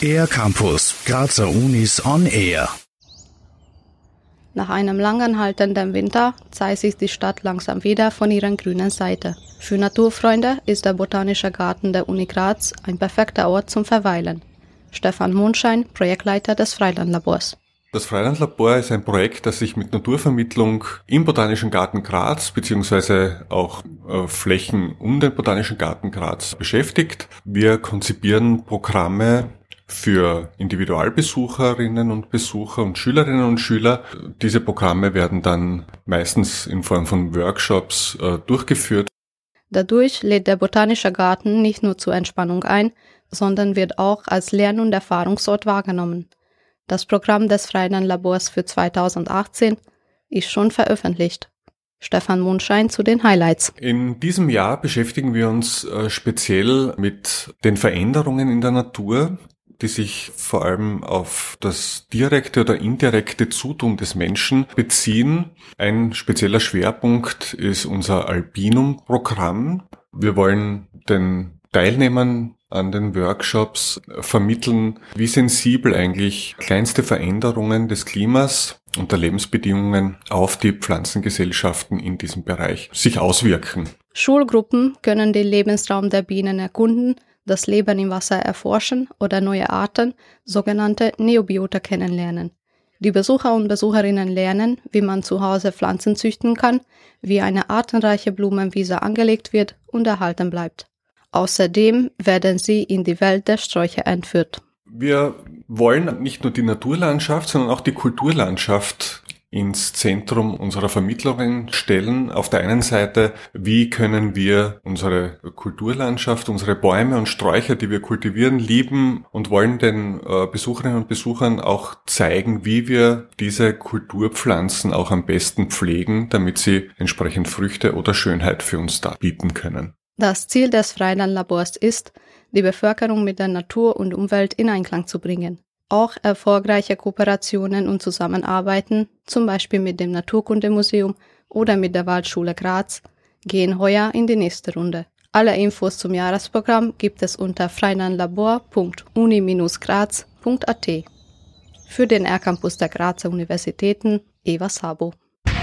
Air Campus, Grazer Unis on Air. Nach einem langanhaltenden Winter zeigt sich die Stadt langsam wieder von ihrer grünen Seite. Für Naturfreunde ist der Botanische Garten der Uni Graz ein perfekter Ort zum Verweilen. Stefan Mondschein, Projektleiter des Freilandlabors. Das Freilandlabor ist ein Projekt, das sich mit Naturvermittlung im Botanischen Garten Graz beziehungsweise auch äh, Flächen um den Botanischen Garten Graz beschäftigt. Wir konzipieren Programme für Individualbesucherinnen und Besucher und Schülerinnen und Schüler. Diese Programme werden dann meistens in Form von Workshops äh, durchgeführt. Dadurch lädt der Botanische Garten nicht nur zur Entspannung ein, sondern wird auch als Lern- und Erfahrungsort wahrgenommen. Das Programm des Freien Labors für 2018 ist schon veröffentlicht. Stefan Mondschein zu den Highlights. In diesem Jahr beschäftigen wir uns äh, speziell mit den Veränderungen in der Natur, die sich vor allem auf das direkte oder indirekte Zutun des Menschen beziehen. Ein spezieller Schwerpunkt ist unser Albinum-Programm. Wir wollen den Teilnehmern an den Workshops vermitteln, wie sensibel eigentlich kleinste Veränderungen des Klimas und der Lebensbedingungen auf die Pflanzengesellschaften in diesem Bereich sich auswirken. Schulgruppen können den Lebensraum der Bienen erkunden, das Leben im Wasser erforschen oder neue Arten, sogenannte Neobiota kennenlernen. Die Besucher und Besucherinnen lernen, wie man zu Hause Pflanzen züchten kann, wie eine artenreiche Blumenwiese angelegt wird und erhalten bleibt. Außerdem werden sie in die Welt der Sträucher entführt. Wir wollen nicht nur die Naturlandschaft, sondern auch die Kulturlandschaft ins Zentrum unserer Vermittlungen stellen. Auf der einen Seite, wie können wir unsere Kulturlandschaft, unsere Bäume und Sträucher, die wir kultivieren, lieben und wollen den äh, Besucherinnen und Besuchern auch zeigen, wie wir diese Kulturpflanzen auch am besten pflegen, damit sie entsprechend Früchte oder Schönheit für uns darbieten können. Das Ziel des Freilandlabors ist, die Bevölkerung mit der Natur und Umwelt in Einklang zu bringen. Auch erfolgreiche Kooperationen und Zusammenarbeiten, zum Beispiel mit dem Naturkundemuseum oder mit der Waldschule Graz, gehen heuer in die nächste Runde. Alle Infos zum Jahresprogramm gibt es unter freilandlabor.uni-graz.at. Für den R-Campus der Grazer Universitäten, Eva Sabo.